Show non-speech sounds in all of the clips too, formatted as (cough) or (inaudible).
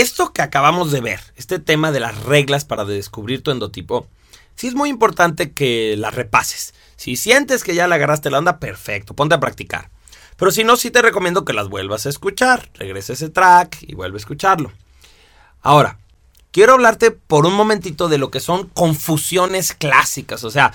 esto que acabamos de ver, este tema de las reglas para descubrir tu endotipo, sí es muy importante que las repases. Si sientes que ya le agarraste la onda, perfecto, ponte a practicar. Pero si no, sí te recomiendo que las vuelvas a escuchar. Regresa ese track y vuelve a escucharlo. Ahora, quiero hablarte por un momentito de lo que son confusiones clásicas. O sea,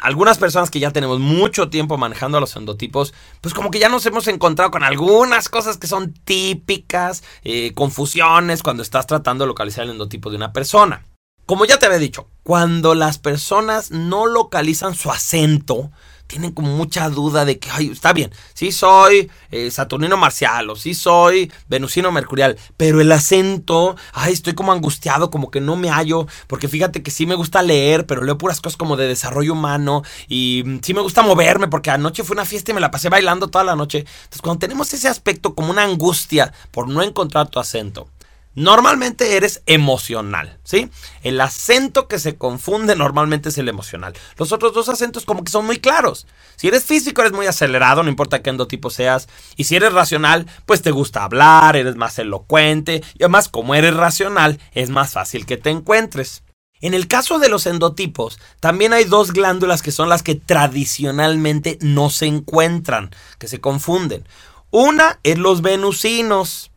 algunas personas que ya tenemos mucho tiempo manejando los endotipos, pues como que ya nos hemos encontrado con algunas cosas que son típicas, eh, confusiones cuando estás tratando de localizar el endotipo de una persona. Como ya te había dicho, cuando las personas no localizan su acento, tienen como mucha duda de que, ay, está bien, sí soy eh, Saturnino Marcial o sí soy Venusino Mercurial, pero el acento, ay, estoy como angustiado, como que no me hallo, porque fíjate que sí me gusta leer, pero leo puras cosas como de desarrollo humano y mm, sí me gusta moverme, porque anoche fue una fiesta y me la pasé bailando toda la noche. Entonces, cuando tenemos ese aspecto como una angustia por no encontrar tu acento, Normalmente eres emocional, ¿sí? El acento que se confunde normalmente es el emocional. Los otros dos acentos como que son muy claros. Si eres físico eres muy acelerado, no importa qué endotipo seas. Y si eres racional, pues te gusta hablar, eres más elocuente. Y además, como eres racional, es más fácil que te encuentres. En el caso de los endotipos, también hay dos glándulas que son las que tradicionalmente no se encuentran, que se confunden. Una es los venusinos.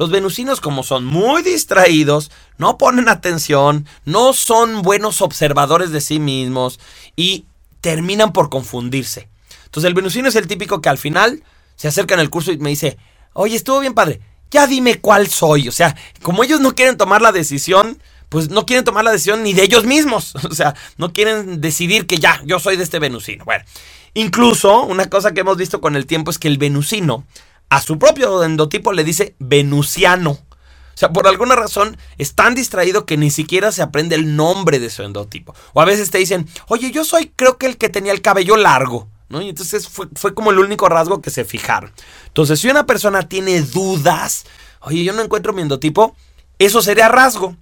Los venusinos como son muy distraídos, no ponen atención, no son buenos observadores de sí mismos y terminan por confundirse. Entonces el venusino es el típico que al final se acerca en el curso y me dice, oye, estuvo bien padre, ya dime cuál soy. O sea, como ellos no quieren tomar la decisión, pues no quieren tomar la decisión ni de ellos mismos. (laughs) O sea, no quieren decidir que ya, yo soy de este venusino. Bueno, incluso una cosa que hemos visto con el tiempo es que el venusino a su propio endotipo le dice venusiano. O sea, por alguna razón es tan distraído que ni siquiera se aprende el nombre de su endotipo. O a veces te dicen, oye, yo soy creo que el que tenía el cabello largo. ¿no? Y entonces fue, fue como el único rasgo que se fijaron. Entonces, si una persona tiene dudas, oye, yo no encuentro mi endotipo, eso sería rasgo.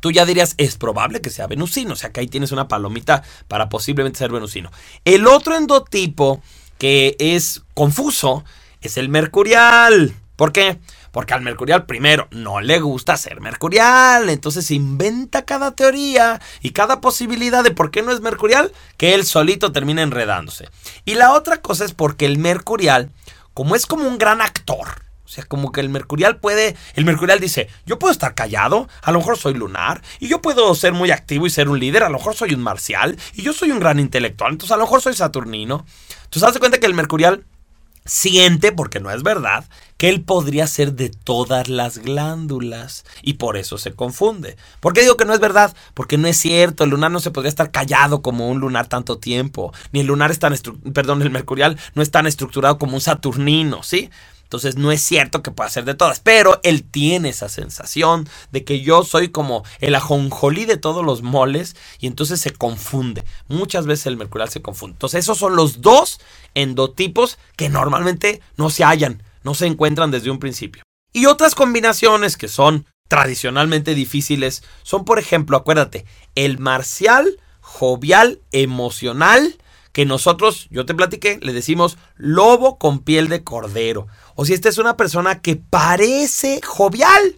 Tú ya dirías, es probable que sea venusino. O sea, que ahí tienes una palomita para posiblemente ser venusino. El otro endotipo que es confuso es el mercurial. ¿Por qué? Porque al mercurial primero no le gusta ser mercurial, entonces inventa cada teoría y cada posibilidad de por qué no es mercurial, que él solito termina enredándose. Y la otra cosa es porque el mercurial, como es como un gran actor, o sea, como que el mercurial puede, el mercurial dice, yo puedo estar callado, a lo mejor soy lunar, y yo puedo ser muy activo y ser un líder, a lo mejor soy un marcial, y yo soy un gran intelectual, entonces a lo mejor soy saturnino. Entonces, haz cuenta que el mercurial siente, porque no es verdad, que él podría ser de todas las glándulas y por eso se confunde. ¿Por qué digo que no es verdad? Porque no es cierto, el lunar no se podría estar callado como un lunar tanto tiempo, ni el lunar es tan, perdón, el mercurial no es tan estructurado como un saturnino, ¿sí? Entonces no es cierto que pueda ser de todas, pero él tiene esa sensación de que yo soy como el ajonjolí de todos los moles y entonces se confunde. Muchas veces el mercurial se confunde. Entonces esos son los dos endotipos que normalmente no se hallan, no se encuentran desde un principio. Y otras combinaciones que son tradicionalmente difíciles son, por ejemplo, acuérdate, el marcial, jovial, emocional, que nosotros, yo te platiqué, le decimos lobo con piel de cordero. O si esta es una persona que parece jovial,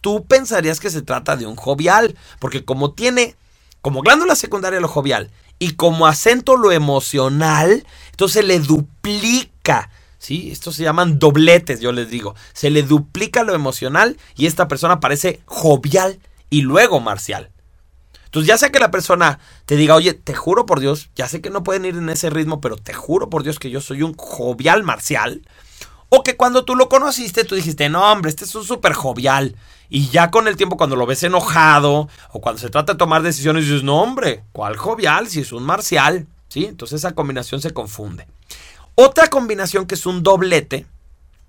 tú pensarías que se trata de un jovial, porque como tiene como glándula secundaria lo jovial y como acento lo emocional, entonces le duplica. ¿Sí? Estos se llaman dobletes, yo les digo. Se le duplica lo emocional y esta persona parece jovial y luego marcial. Ya sea que la persona te diga, oye, te juro por Dios, ya sé que no pueden ir en ese ritmo, pero te juro por Dios que yo soy un jovial marcial. O que cuando tú lo conociste, tú dijiste, no, hombre, este es un súper jovial. Y ya con el tiempo, cuando lo ves enojado, o cuando se trata de tomar decisiones, dices, no, hombre, ¿cuál jovial? Si es un marcial. ¿Sí? Entonces esa combinación se confunde. Otra combinación que es un doblete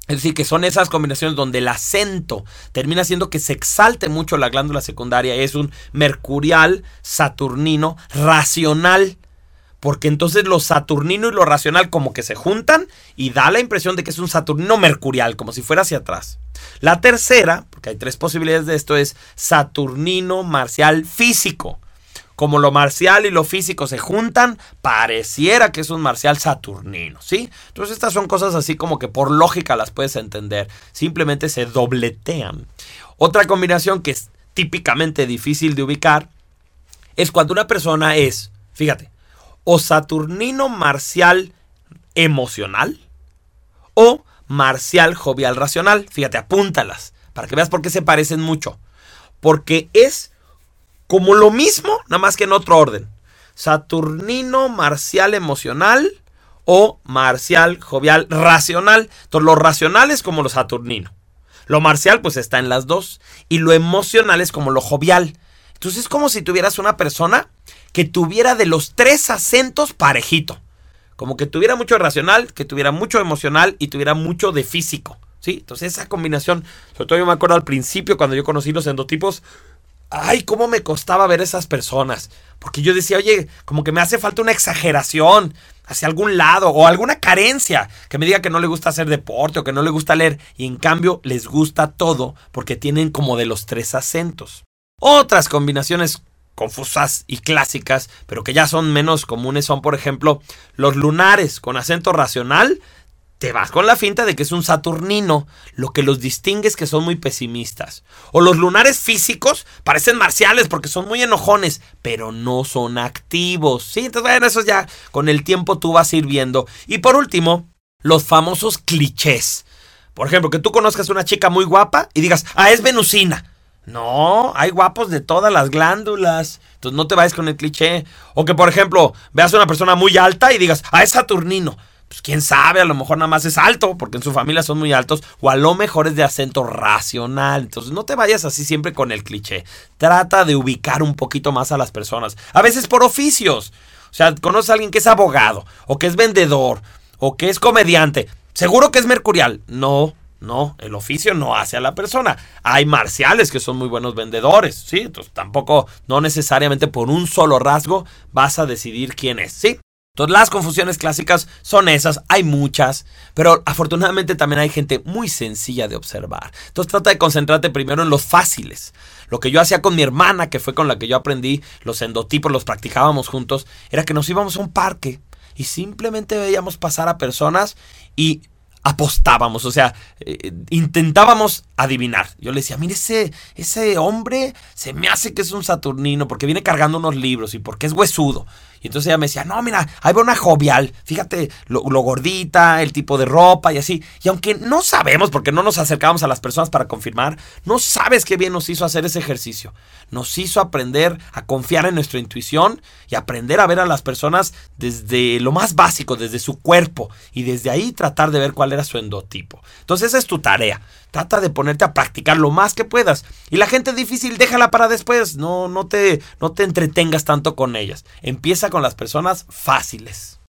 es decir, que son esas combinaciones donde el acento termina haciendo que se exalte mucho la glándula secundaria. Es un mercurial, saturnino, racional. Porque entonces lo saturnino y lo racional como que se juntan y da la impresión de que es un saturnino mercurial, como si fuera hacia atrás. La tercera, porque hay tres posibilidades de esto, es saturnino marcial físico como lo marcial y lo físico se juntan, pareciera que es un marcial saturnino, ¿sí? Entonces estas son cosas así como que por lógica las puedes entender, simplemente se dobletean. Otra combinación que es típicamente difícil de ubicar es cuando una persona es, fíjate, o saturnino marcial emocional o marcial jovial racional. Fíjate, apúntalas para que veas por qué se parecen mucho. Porque es como lo mismo, nada más que en otro orden. Saturnino marcial emocional o marcial jovial racional. Entonces, lo racional es como lo saturnino. Lo marcial, pues está en las dos. Y lo emocional es como lo jovial. Entonces, es como si tuvieras una persona que tuviera de los tres acentos parejito. Como que tuviera mucho racional, que tuviera mucho emocional y tuviera mucho de físico. ¿Sí? Entonces esa combinación, sobre todo yo me acuerdo al principio cuando yo conocí los endotipos, ay, cómo me costaba ver esas personas. Porque yo decía, oye, como que me hace falta una exageración hacia algún lado o alguna carencia que me diga que no le gusta hacer deporte o que no le gusta leer y en cambio les gusta todo porque tienen como de los tres acentos. Otras combinaciones confusas y clásicas, pero que ya son menos comunes, son por ejemplo los lunares con acento racional. Te vas con la finta de que es un saturnino, lo que los distingue es que son muy pesimistas. O los lunares físicos parecen marciales porque son muy enojones, pero no son activos. Sí, entonces bueno, eso ya con el tiempo tú vas a ir viendo. Y por último, los famosos clichés. Por ejemplo, que tú conozcas una chica muy guapa y digas, ah, es venusina. No, hay guapos de todas las glándulas. Entonces no te vayas con el cliché. O que, por ejemplo, veas a una persona muy alta y digas, ah, es Saturnino. Pues quién sabe, a lo mejor nada más es alto, porque en su familia son muy altos, o a lo mejor es de acento racional. Entonces no te vayas así siempre con el cliché. Trata de ubicar un poquito más a las personas. A veces por oficios. O sea, conoces a alguien que es abogado, o que es vendedor, o que es comediante. Seguro que es mercurial. No, no, el oficio no hace a la persona. Hay marciales que son muy buenos vendedores, ¿sí? Entonces tampoco, no necesariamente por un solo rasgo vas a decidir quién es, ¿sí? Entonces las confusiones clásicas son esas, hay muchas, pero afortunadamente también hay gente muy sencilla de observar. Entonces trata de concentrarte primero en los fáciles. Lo que yo hacía con mi hermana, que fue con la que yo aprendí los endotipos, los practicábamos juntos, era que nos íbamos a un parque y simplemente veíamos pasar a personas y apostábamos, o sea, eh, intentábamos adivinar. Yo le decía, mire, ese, ese hombre se me hace que es un saturnino porque viene cargando unos libros y porque es huesudo. Y entonces ella me decía, no, mira, ahí va una jovial, fíjate lo, gordita, el tipo de ropa y así. Y aunque no sabemos, porque no nos acercamos a las personas para confirmar, no sabes qué bien nos hizo hacer ese ejercicio. Nos hizo aprender a confiar en nuestra intuición y aprender a ver a las personas desde lo más básico, desde su cuerpo, y desde ahí tratar de ver cuál era su endotipo. Entonces esa es tu tarea. Trata de ponerte a practicar lo más que puedas. Y la gente difícil, déjala para después. No, no, te, no te entretengas tanto con ellas. Empieza con las personas fáciles.